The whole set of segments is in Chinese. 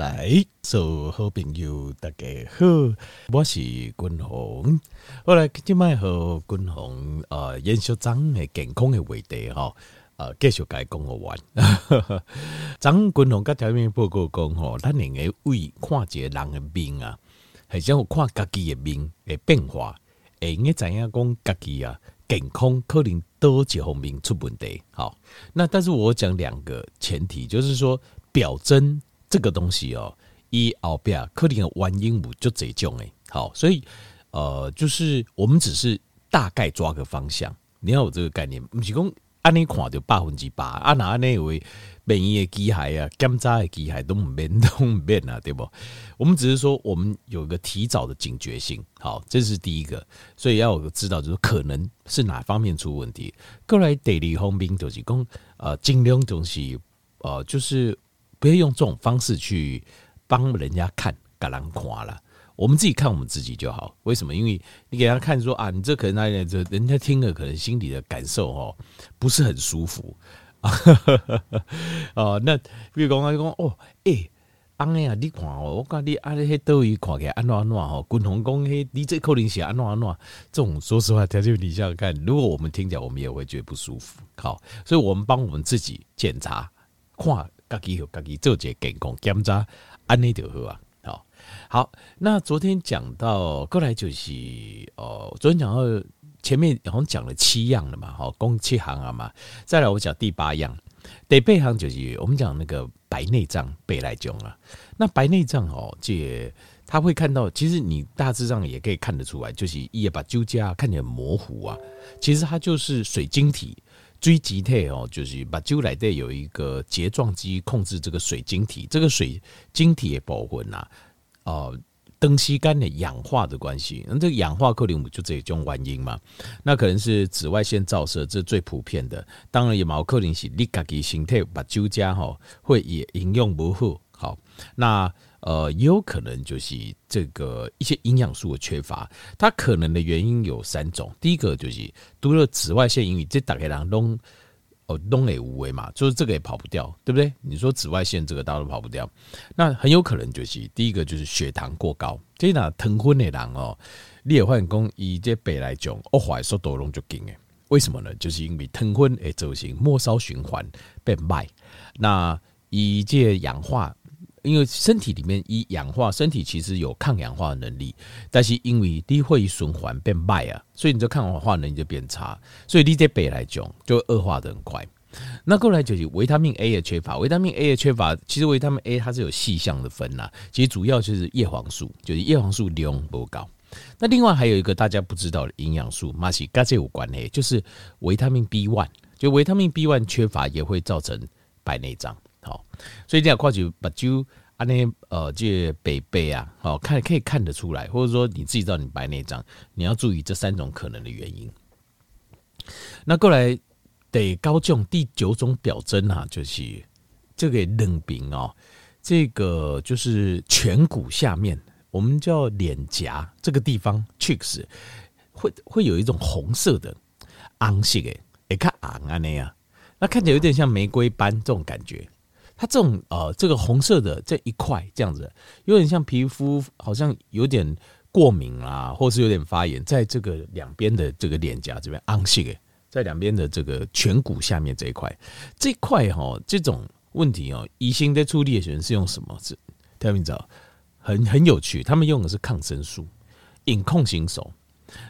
来，所好朋友大家好，我是君鸿。后来今麦和君鸿呃延续张诶健康诶话题哈，呃继续该讲我完。张君鸿甲条面报告讲吼，咱两个为看一个人诶命啊，系想看家己诶命诶变化，会应该知影讲家己啊健康可能多几方面出问题。好，那但是我讲两个前提，就是说表征。这个东西哦，以后边可能的玩鹦鹉就这种诶，好，所以呃，就是我们只是大概抓个方向，你要有这个概念，不是讲按你看就百分之百，啊那那位免疫的机械啊，检查的机械都唔变都唔变啊，对不？我们只是说我们有一个提早的警觉性，好，这是第一个，所以要有个知道，就是可能是哪方面出问题。过来第二方面就是讲，呃，尽量东西，呃，就是。不要用这种方式去帮人家看，给人看了。我们自己看我们自己就好。为什么？因为你给他看说啊，你这可能那这人家听了可能心里的感受哦，不是很舒服啊。哦，那比如讲他讲哦，哎，安呀，你看哦，我讲你安那些都一看起来安怎安怎吼，共同讲嘿，你这可能是安怎安怎。这种说实话，条件你想想看，如果我们听起来，我们也会觉得不舒服。好，所以我们帮我们自己检查看。自己和自己做一些健康检查，安内就好啊。好，好，那昨天讲到过来就是哦，昨天讲到前面好像讲了七样了嘛，好，共七行啊嘛。再来我讲第八样，第八行就是我们讲那个白内障白内障啊。那白内障哦，这他会看到，其实你大致上也可以看得出来，就是也把揪痂看起来模糊啊，其实它就是水晶体。锥结体哦，就是把揪来的有一个睫状肌控制这个水晶体，这个水晶体的部分呐，哦，灯吸干的氧化的关系，那这个氧化克林姆就这种原因嘛，那可能是紫外线照射，这是最普遍的。当然也毛克林是你自己身体把揪痂哈，会也营养不好，好那。呃，也有可能就是这个一些营养素的缺乏，它可能的原因有三种。第一个就是读了紫外线，因为这大概人都哦都也无为嘛，就是这个也跑不掉，对不对？你说紫外线这个大家都跑不掉，那很有可能就是第一个就是血糖过高。这那糖分的人哦，你也发现讲以这白来讲，恶化速度拢就紧诶。为什么呢？就是因为糖分会造成末梢循环变慢，那以这氧化。因为身体里面一氧化，身体其实有抗氧化能力，但是因为低会循环变慢啊，所以你这抗氧化能力就变差，所以你这北来讲就恶化的很快。那过来就是维他命 A 的缺乏，维他命 A 的缺乏，其实维他命 A 它是有细项的分呐，其实主要就是叶黄素，就是叶黄素量不高。那另外还有一个大家不知道的营养素，马是跟这有关系，就是维他命 B one，就维他命 B one 缺乏也会造成白内障。好，所以这样跨就把就啊那呃这北北啊，好看可以看得出来，或者说你自己知道你白内障，你要注意这三种可能的原因。那过来得高中第九种表征啊，就是这个冷病哦，这个就是颧骨下面，我们叫脸颊这个地方，cheeks 会会有一种红色的红色的，哎看红啊那样，那看起来有点像玫瑰斑这种感觉。它这种呃，这个红色的这一块这样子，有点像皮肤好像有点过敏啊，或是有点发炎，在这个两边的这个脸颊这边，红色的，在两边的这个颧骨下面这一块，这块哈，这种问题哦，医生在处理的时候是用什么？是听明白？很很有趣，他们用的是抗生素，隐控型手，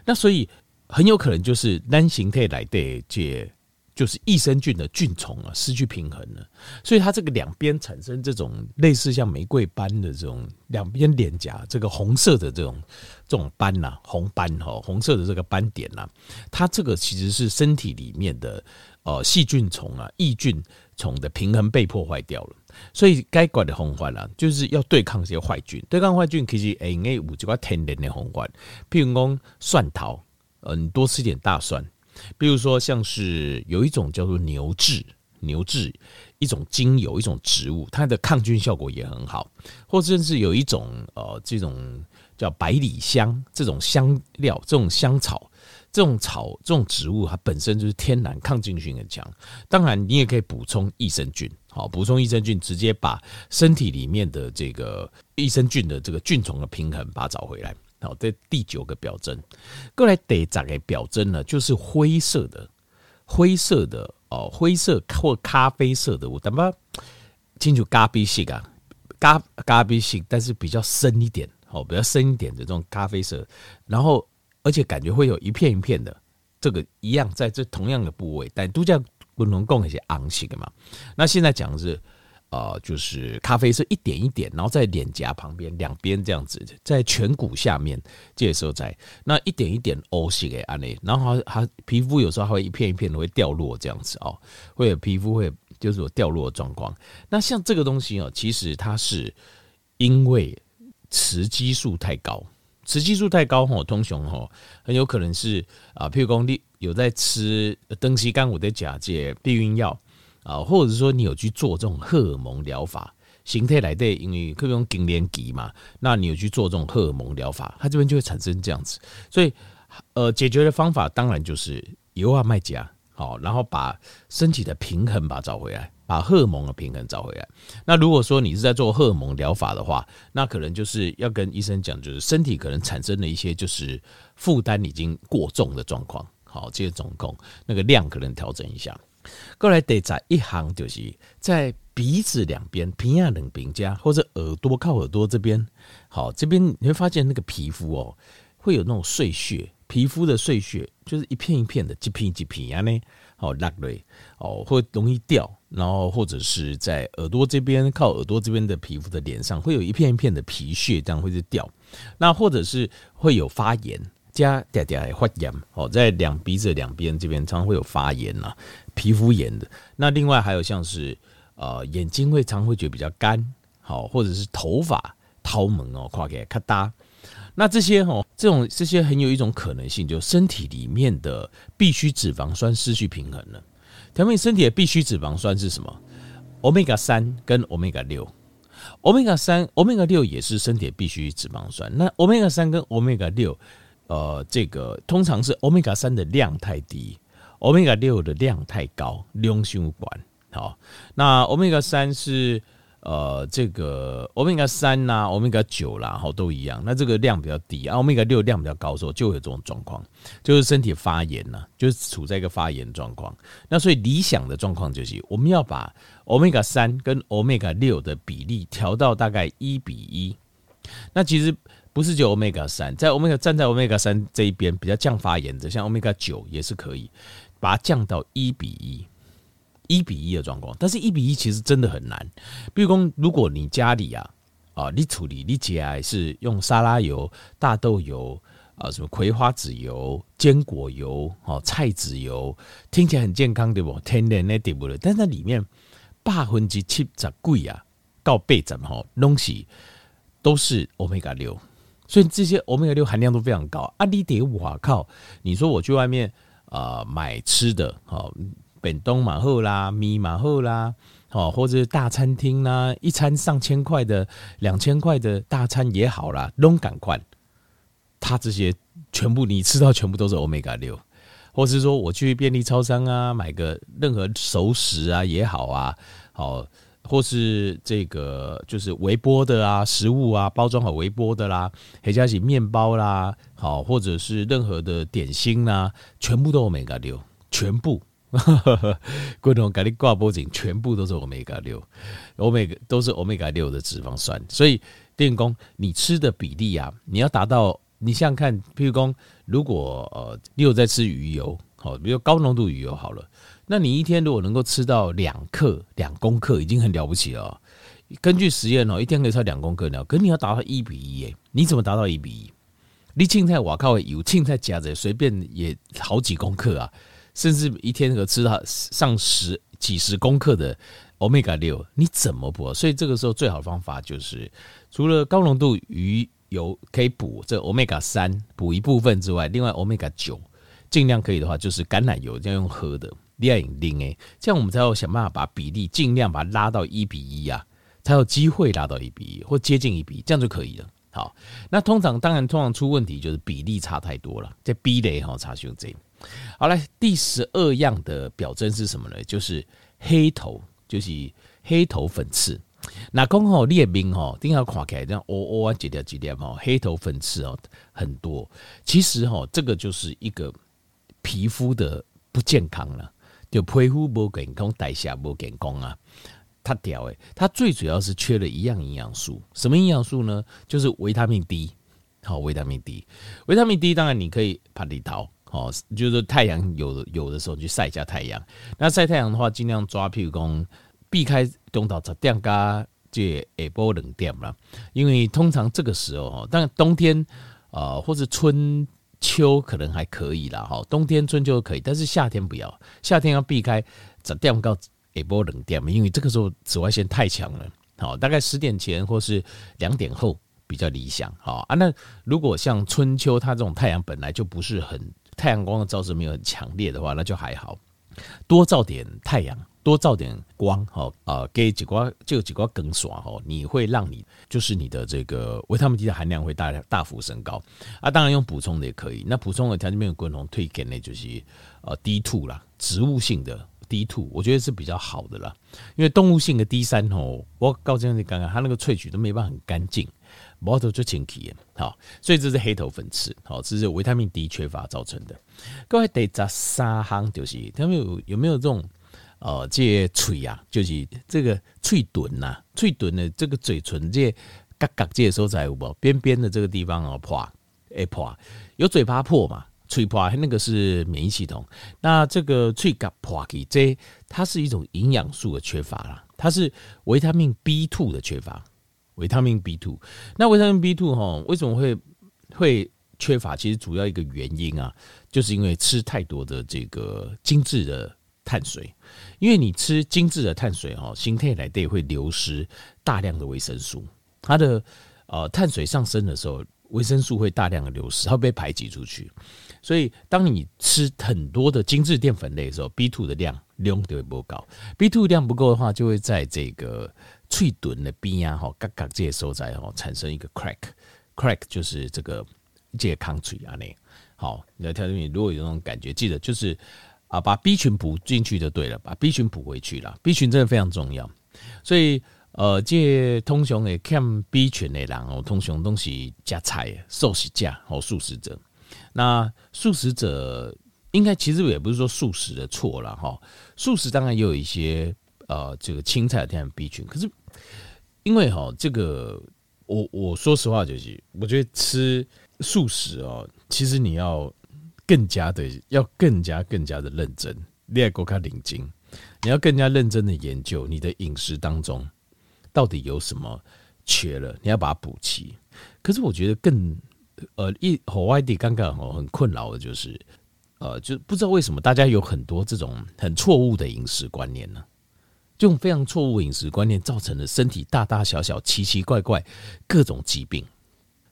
那所以很有可能就是单形态来的这。就是益生菌的菌虫啊失去平衡了，所以它这个两边产生这种类似像玫瑰斑的这种两边脸颊这个红色的这种这种斑呐，红斑哈，红色的这个斑点呐，它这个其实是身体里面的呃细菌虫啊益菌虫的平衡被破坏掉了，所以该管的红环啊，就是要对抗这些坏菌，对抗坏菌其实诶，有几块天然的红环，譬如说蒜头，嗯，多吃点大蒜。比如说，像是有一种叫做牛至，牛至一种精油，一种植物，它的抗菌效果也很好。或者是有一种呃，这种叫百里香，这种香料，这种香草，这种草，这种植物，它本身就是天然抗菌性很强。当然，你也可以补充益生菌，好，补充益生菌，直接把身体里面的这个益生菌的这个菌丛的平衡把它找回来。好，这第九个表征，过来第十个表征呢，就是灰色的，灰色的哦，灰色或咖啡色的，我怎么清楚咖啡色啊？咖咖啡色，但是比较深一点，哦，比较深一点的这种咖啡色，然后而且感觉会有一片一片的，这个一样在这同样的部位，但都叫不能共一些昂性的嘛。那现在讲的是。呃，就是咖啡色一点一点，然后在脸颊旁边两边这样子，在颧骨下面这时候在那一点一点 O 型诶，安内，然后它皮肤有时候还会一片一片的会掉落这样子哦，会有皮肤会就是有掉落的状况。那像这个东西哦，其实它是因为雌激素太高，雌激素太高吼，通常吼很有可能是啊，譬如说你有在吃登西干五的假借避孕药。啊，或者说你有去做这种荷尔蒙疗法，形态来的，因为可以用更年期嘛，那你有去做这种荷尔蒙疗法，它这边就会产生这样子。所以，呃，解决的方法当然就是油啊麦加，好，然后把身体的平衡把它找回来，把荷尔蒙的平衡找回来。那如果说你是在做荷尔蒙疗法的话，那可能就是要跟医生讲，就是身体可能产生了一些就是负担已经过重的状况，好，这些总共那个量可能调整一下。过来得在一行，就是在鼻子两边、鼻亚两边加，或者耳朵靠耳朵这边。好，这边你会发现那个皮肤哦，会有那种碎屑，皮肤的碎屑就是一片一片的，一片一片啊呢。好，落泪哦，会容易掉。然后或者是在耳朵这边，靠耳朵这边的皮肤的脸上，会有一片一片的皮屑，这样会是掉。那或者是会有发炎。加嗲嗲发炎哦，在两鼻子两边这边常常会有发炎呐，皮肤炎的。那另外还有像是呃眼睛会常会觉得比较干，好，或者是头发掏毛哦，垮给咔嗒。那这些哦，这种这些很有一种可能性，就身体里面的必需脂肪酸失去平衡了。条目身体的必需脂肪酸是什么？Omega 三跟 Omega 六，Omega 三、Omega 六也是身体必需脂肪酸。那 Omega 三跟 Omega 六。呃，这个通常是欧米伽三的量太低，欧米伽六的量太高，量太管好。那欧米伽三是呃，这个欧米伽三呐，欧米伽九啦，好都一样。那这个量比较低啊，欧米伽六量比较高的时候，就会有这种状况，就是身体发炎呐，就是处在一个发炎状况。那所以理想的状况就是，我们要把欧米伽三跟欧米伽六的比例调到大概一比一。那其实。不是就 Omega 三，在 Omega 站在 Omega 三这一边比较降发炎的，像 Omega 九也是可以把它降到一比一，一比一的状况。但是，一比一其实真的很难。比如说，如果你家里啊啊，你处理你家是用沙拉油、大豆油啊，什么葵花籽油、坚果油、哦菜籽油，听起来很健康对不？天然的对不对？但是里面百分之七十贵啊，到八十哈东西都是 Omega 六。所以这些欧米伽六含量都非常高啊！你得哇靠！你说我去外面啊、买吃的，好，本东马后啦、米马后啦，好，或者大餐厅啦，一餐上千块的、两千块的大餐也好啦，拢赶快，它这些全部你吃到全部都是欧米伽六，或是说我去便利超商啊买个任何熟食啊也好啊，好。或是这个就是微波的啊，食物啊，包装好微波的啦，还加起面包啦，好，或者是任何的点心啦，全部都欧米伽六，全部，各种咖喱挂脖颈，全部都是欧米伽六，欧米都是欧米伽六的脂肪酸，所以电工你吃的比例啊，你要达到，你想想看，譬如说，如果呃你有在吃鱼油，好，比如高浓度鱼油好了。那你一天如果能够吃到两克两公克，已经很了不起了。根据实验哦，一天可以吃两公克呢，可你要达到一比一耶？你怎么达到一比一？你青菜瓦靠有青菜夹着，随便也好几公克啊，甚至一天可吃到上十几十公克的欧米伽六，你怎么补？所以这个时候最好的方法就是，除了高浓度鱼油可以补这欧米伽三补一部分之外，另外欧米伽九尽量可以的话，就是橄榄油要用喝的。恋爱零诶，这样我们才要想办法把比例尽量把它拉到一比一啊，才有机会拉到一比一或接近一比一，这样就可以了。好，那通常当然通常出问题就是比例差太多了，这 B 类哈差胸这。好来，第十二样的表征是什么呢？就是黑头，就是黑头粉刺。那刚好，你的面吼，定要看起来这样，哦哦啊，几条几条哈，黑头粉刺哦很多。其实哈，这个就是一个皮肤的不健康了，就皮肤不健康，代谢不健康啊。它屌诶，它最主要是缺了一样营养素，什么营养素呢？就是维他命 D。好，维他命 D，维他命 D 当然你可以怕里头，哦，就是太阳有有的时候去晒一下太阳。那晒太阳的话，尽量抓，譬如讲避开中到十点加这下晡两点了，因为通常这个时候哦，当冬天啊、或者春秋可能还可以啦，哈，冬天春秋可以，但是夏天不要，夏天要避开十点到下晡两点，因为这个时候紫外线太强了，好，大概十点前或是两点后。比较理想，好啊。那如果像春秋，它这种太阳本来就不是很太阳光的照射没有很强烈的话，那就还好。多照点太阳，多照点光，好啊，给几光就几光更爽哦。你会让你就是你的这个维他命 D 的含量会大大幅升高啊。当然用补充的也可以。那补充的条件没有共同推荐的就是呃 D two 啦，植物性的 D two，我觉得是比较好的啦。因为动物性的 D 三哦，我告诉你刚刚它那个萃取都没办法很干净。毛头就清气，好，所以这是黑头粉刺，好，这是维他命 D 缺乏造成的。各位得十三行就是，他们有有没有这种哦，这嘴啊，就是这个嘴唇呐，嘴唇的这个嘴唇这嘎嘎这些所在有无？边边的这个地方哦破，哎破，有嘴巴破嘛？嘴破那个是免疫系统，那这个嘴嘎破去，这它是一种营养素的缺乏啦，它是维他命 B two 的缺乏。维他命 B two，那维他命 B two 哈，为什么会会缺乏？其实主要一个原因啊，就是因为吃太多的这个精致的碳水。因为你吃精致的碳水哈，心态来对会流失大量的维生素。它的呃碳水上升的时候，维生素会大量的流失，它会被排挤出去。所以当你吃很多的精致淀粉类的时候，B two 的量量就会不够。B two 量不够的话，就会在这个。脆钝的边啊，哈，嘎嘎这些所在哈，产生一个 crack，crack 就是这个健康脆啊，那好，你要跳进去，如果有那种感觉，记得就是啊，把 B 群补进去就对了，把 B 群补回去了，B 群真的非常重要，所以呃，这通常诶看 B 群的人哦，通常东西加菜，素食者哦素食者，那素食者应该其实也不是说素食的错了哈，素食当然也有一些呃，这个青菜的天然 B 群，可是。因为哈，这个我我说实话就是，我觉得吃素食哦，其实你要更加的，要更加更加的认真，你要看领经，你要更加认真的研究你的饮食当中到底有什么缺了，你要把它补齐。可是我觉得更呃一和外地刚刚哦很困扰的就是，呃，就不知道为什么大家有很多这种很错误的饮食观念呢？这种非常错误饮食观念，造成了身体大大小小、奇奇怪怪各种疾病。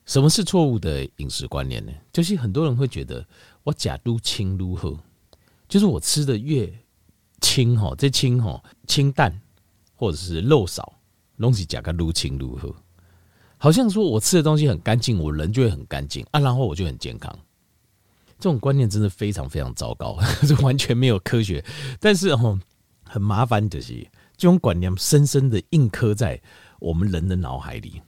什么是错误的饮食观念呢？就是很多人会觉得我假如清如何，就是我吃的越清哈，这清哈清淡或者是肉少，东西假个如清如何，好像说我吃的东西很干净，我人就会很干净啊，然后我就很健康。这种观念真的非常非常糟糕，这完全没有科学。但是哦，很麻烦就是。这种观念深深的印刻在我们人的脑海里，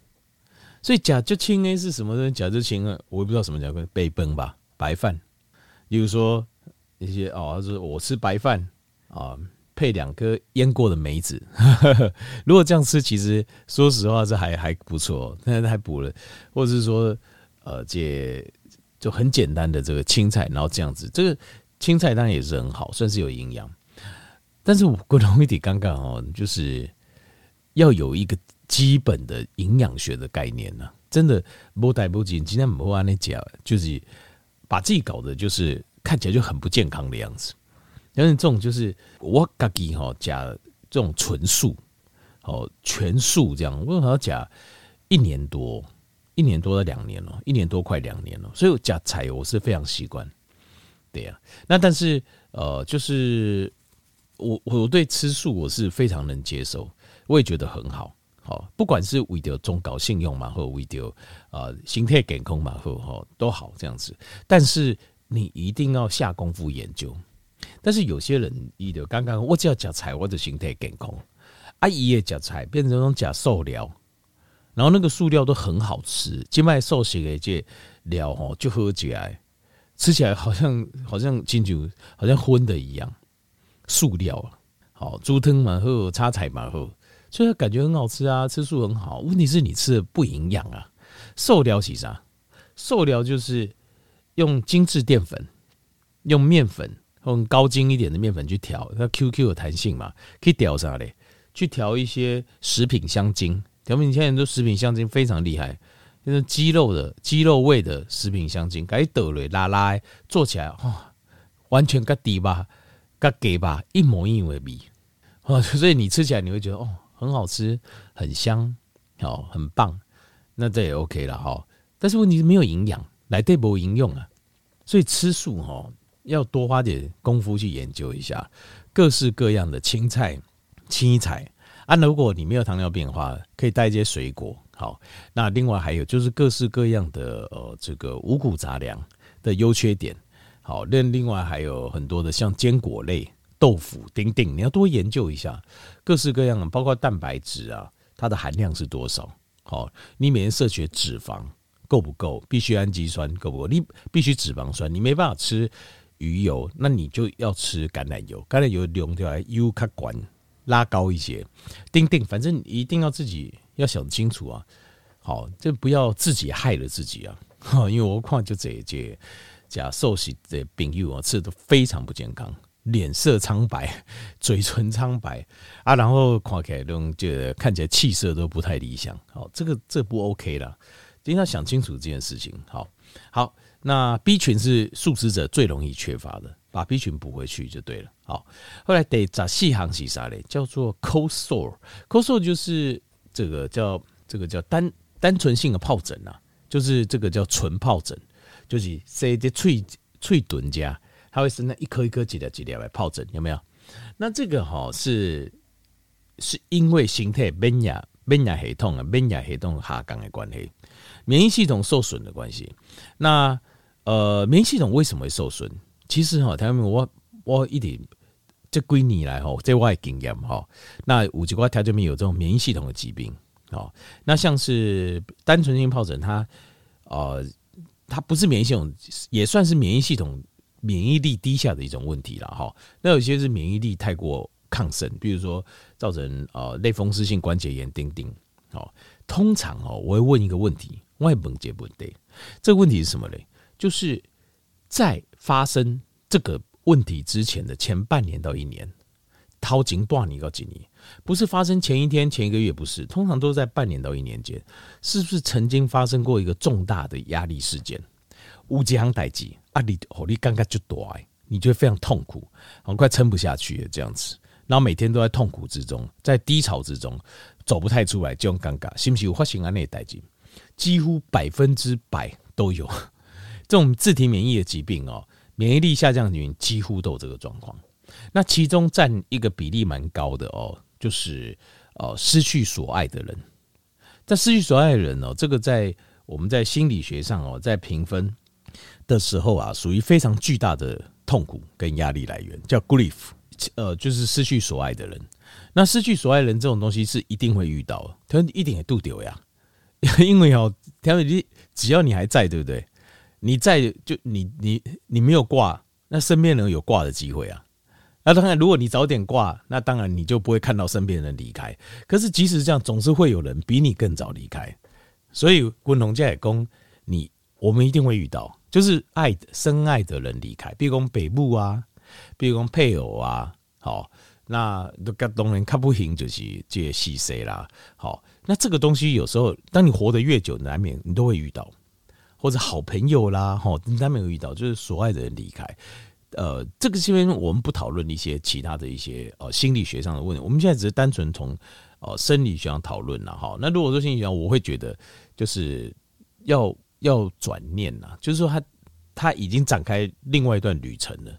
所以假就清 A 是什么呢？假就清啊，我也不知道什么叫背崩吧，白饭。比如说一些哦，他说我吃白饭啊，配两颗腌过的梅子。如果这样吃，其实说实话是还还不错，但是还补了，或者是说呃，这就很简单的这个青菜，然后这样子，这个青菜当然也是很好，算是有营养。但是我更容易点尴尬哦，就是要有一个基本的营养学的概念呢。真的不带不紧，今天不会按那讲，就是把自己搞得就是看起来就很不健康的样子。但是这种就是我自己哈加这种纯素哦全素这样，为什么要加一年多？一年多到两年了，一年多快两年了。所以加菜我是非常习惯。对呀，那但是呃就是。我我对吃素我是非常能接受，我也觉得很好，好，不管是为了中高信用嘛，或为了啊心态健康嘛，或哈都好这样子。但是你一定要下功夫研究。但是有些人，伊就刚刚我只要讲菜，我的心态健康。阿姨也假菜变成那种假塑料，然后那个塑料都很好吃，金麦寿司的这料吼就喝起来，吃起来好像好像金酒好像荤的一样，塑料好猪汤嘛好，叉菜嘛好，所以感觉很好吃啊，吃素很好。问题是你吃的不营养啊，瘦料是啥？瘦料就是用精致淀粉，用面粉。用高筋一点的面粉去调，它 QQ 有弹性嘛，可以调啥嘞？去调一些食品香精，调品现在很多食品香精非常厉害，就是鸡肉的鸡肉味的食品香精，改抖嘞拉拉，做起来哇，完全跟底吧，跟给吧一模一样的味，哦，所以你吃起来你会觉得哦，很好吃，很香，哦，很棒，那这也 OK 了哈。但是问题是没有营养，来对不营养啊，所以吃素哈。要多花点功夫去研究一下各式各样的青菜、青菜啊。如果你没有糖尿病的话，可以带一些水果。好，那另外还有就是各式各样的呃这个五谷杂粮的优缺点。好，另另外还有很多的像坚果类、豆腐、丁丁，你要多研究一下各式各样的，包括蛋白质啊，它的含量是多少？好，你每天摄取脂肪够不够？必须氨基酸够不够？你必须脂肪酸，你没办法吃。鱼油，那你就要吃橄榄油，橄榄油用掉来油卡管拉高一些，丁丁，反正一定要自己要想清楚啊。好，这不要自己害了自己啊。因为我看就这一届假寿喜的饼油啊，吃的都非常不健康，脸色苍白，嘴唇苍白啊，然后看起来都就看起来气色都不太理想。好，这个这不 OK 了，一定要想清楚这件事情。好，好。那 B 群是素食者最容易缺乏的，把 B 群补回去就对了。好，后来得找细行是啥嘞？叫做 cold sore，cold sore 就是这个叫这个叫单单纯性的疱疹啊，就是这个叫纯疱疹，就是塞的脆脆墩家，它会生那一颗一颗几粒几粒的疱疹，有没有？那这个哈是是因为形态免疫免疫系统啊免疫系统下降的关系，免疫系统受损的关系，那。呃，免疫系统为什么会受损？其实哈，他们我我一点这归你来哈，这我的经验哈。那五级瓜条这边有这种免疫系统的疾病哦。那像是单纯性疱疹，它呃，它不是免疫系统，也算是免疫系统免疫力低下的一种问题了哈。那有些是免疫力太过亢盛，比如说造成呃类风湿性关节炎，丁丁。哦，通常哦，我会问一个问题，外本节不对，这个问题是什么嘞？就是在发生这个问题之前的前半年到一年，掏金断你告诉你，不是发生前一天、前一个月，不是，通常都在半年到一年间，是不是曾经发生过一个重大的压力事件？乌江代志你哦，你刚刚就多爱，你就会非常痛苦，很快撑不下去了这样子，然后每天都在痛苦之中，在低潮之中，走不太出来，就很尴尬，是不是有发生啊？那代志几乎百分之百 都有。这种自体免疫的疾病哦，免疫力下降的人几乎都有这个状况。那其中占一个比例蛮高的哦，就是呃失去所爱的人。在失去所爱的人哦，这个在我们在心理学上哦，在评分的时候啊，属于非常巨大的痛苦跟压力来源，叫 grief，呃，就是失去所爱的人。那失去所爱人这种东西是一定会遇到的，他一定也度丢呀，因为哦，条你只要你还在，对不对？你在就你你你没有挂，那身边人有挂的机会啊。那当然，如果你早点挂，那当然你就不会看到身边人离开。可是即使这样，总是会有人比你更早离开。所以，滚龙家也公，你我们一定会遇到，就是爱深爱的人离开，比如讲北部啊，比如讲配偶啊，好，那都跟东人看不行，就是这些细碎啦。好，那这个东西有时候，当你活得越久，难免你都会遇到。或者好朋友啦，哈，他没有遇到，就是所爱的人离开。呃，这个这边我们不讨论一些其他的一些呃心理学上的问题，我们现在只是单纯从呃生理学上讨论了哈。那如果说心理学上，我会觉得就是要要转念呐，就是说他他已经展开另外一段旅程了，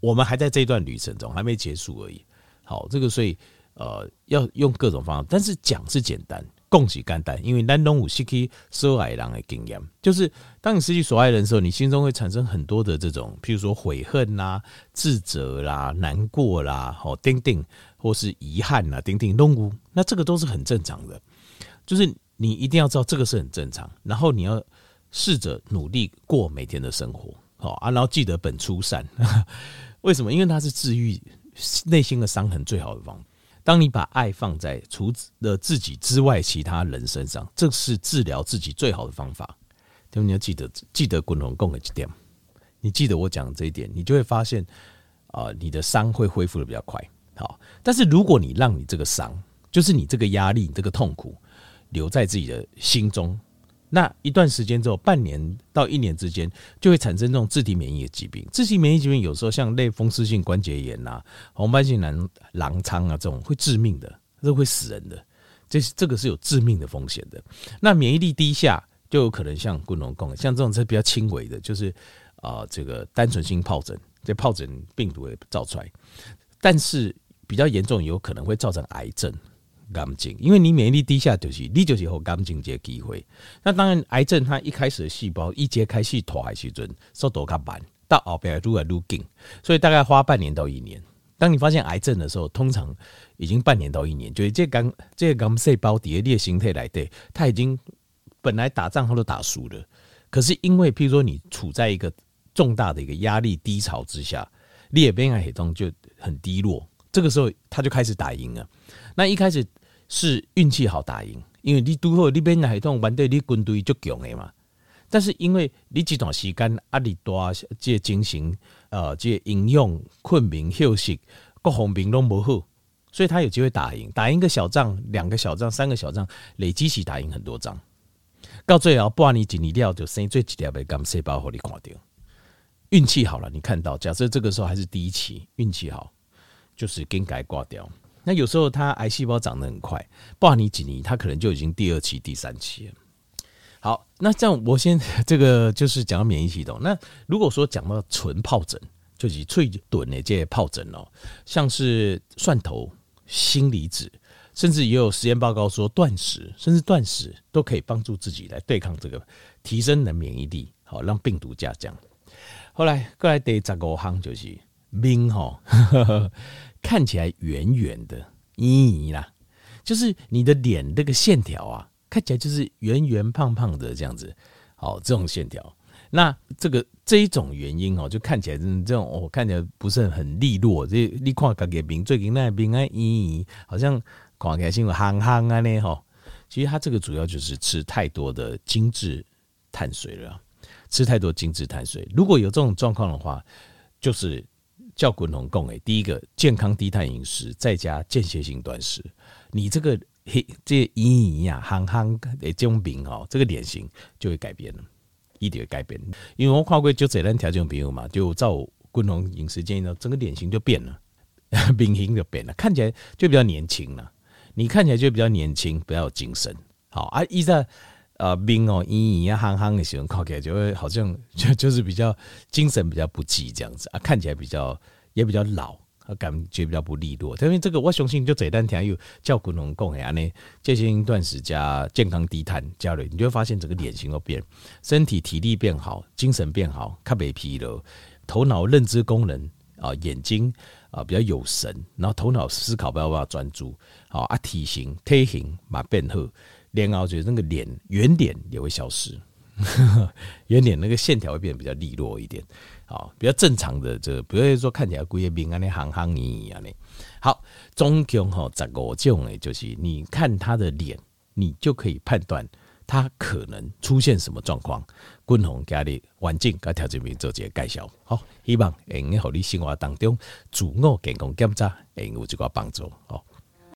我们还在这一段旅程中还没结束而已。好，这个所以呃要用各种方法，但是讲是简单。恭喜简单，因为咱拢有失去所爱人的经验，就是当你失去所爱人的时候，你心中会产生很多的这种，譬如说悔恨啦、自责啦、难过啦、哦，丁丁或是遗憾啦，丁丁拢有，那这个都是很正常的。就是你一定要知道这个是很正常，然后你要试着努力过每天的生活，好啊，然后记得本初善。为什么？因为它是治愈内心的伤痕最好的方法。当你把爱放在除了自己之外其他人身上，这是治疗自己最好的方法。对，你要记得记得滚龙共的几点，你记得我讲这一点，你就会发现啊、你的伤会恢复的比较快。好，但是如果你让你这个伤，就是你这个压力、你这个痛苦留在自己的心中。那一段时间之后，半年到一年之间，就会产生这种自体免疫的疾病。自体免疫疾病有时候像类风湿性关节炎呐、红斑性狼狼疮啊这种会致命的，这会死人的。这这个是有致命的风险的。那免疫力低下，就有可能像滚龙共，像这种是比较轻微的，就是啊、这个单纯性疱疹，这疱疹病毒也造出来。但是比较严重，有可能会造成癌症。癌症，因为你免疫力低下，就是你就是有癌症这个机会。那当然，癌症它一开始的细胞一揭开始脱的时阵，速度较慢，到后边愈来愈紧，所以大概花半年到一年。当你发现癌症的时候，通常已经半年到一年，就是这癌这个癌细胞底下你的形态来对，它已经本来打仗它都打输了，可是因为譬如说你处在一个重大的一个压力低潮之下，你的免疫系统就很低落，这个时候它就开始打赢了。那一开始。是运气好打赢，因为你拄好你免疫系统面对你军队就强的嘛。但是因为你这段时间压力大，这精神呃，这营养、困眠、休息各方面都不好，所以他有机会打赢，打赢一个小仗、两个小仗、三个小仗，累积起打赢很多仗。到最后半年几年了，就生最几条的癌细胞，给你看到。运气好了，你看到，假设这个时候还是第一期，运气好，就是更改挂掉。那有时候它癌细胞长得很快，不然你几年，它可能就已经第二期、第三期了。好，那这样我先 这个就是讲到免疫系统。那如果说讲到纯疱疹，就是最短的这些疱疹哦，像是蒜头、锌离子，甚至也有实验报告说断食，甚至断食都可以帮助自己来对抗这个，提升的免疫力，好让病毒下降。后来过来第十五行就是面哈。看起来圆圆的，咦啦，就是你的脸那个线条啊，看起来就是圆圆胖胖的这样子，好，这种线条，那这个这一种原因哦，就看起来这种哦，看起来不是很利落。这你看个病最近那病啊，咦，好像看起来像憨憨啊呢哈。其实它这个主要就是吃太多的精致碳水了，吃太多精致碳水。如果有这种状况的话，就是。叫滚龙共诶，第一个健康低碳饮食，再加间歇性断食，你这个嘿这隐隐呀、憨憨的这种病哦，这个脸型就会改变了，一定会改变。因为我看过就这两条这种病嘛，就照滚龙饮食建议呢，整个脸型就变了，脸型就变了，看起来就比较年轻了。你看起来就比较年轻，比较有精神。好啊，依在。呃，病哦，隐隐呀，憨憨的时候，看起来就会好像就就是比较精神比较不济这样子啊，看起来比较也比较老，感觉比较不利落。因为这个我相信就这单天有叫滚龙共呀呢，进行断食加健康低碳加了，你就会发现整个脸型都变，身体体力变好，精神变好，较袂疲劳，头脑认知功能啊，眼睛啊比较有神，然后头脑思考比较比较专注，好啊，体型体型嘛变好。脸凹觉得那个脸圆脸也会消失，圆脸那个线条会变得比较利落一点，好，比较正常的这个，不会说看起来规个面啊那憨憨一样的。好，总共哈十五种诶，就是你看他的脸，你就可以判断他可能出现什么状况。滚龙家里环境跟条件面做这个介绍，好，希望能够你生活当中自我健康检查，能有这个帮助，好。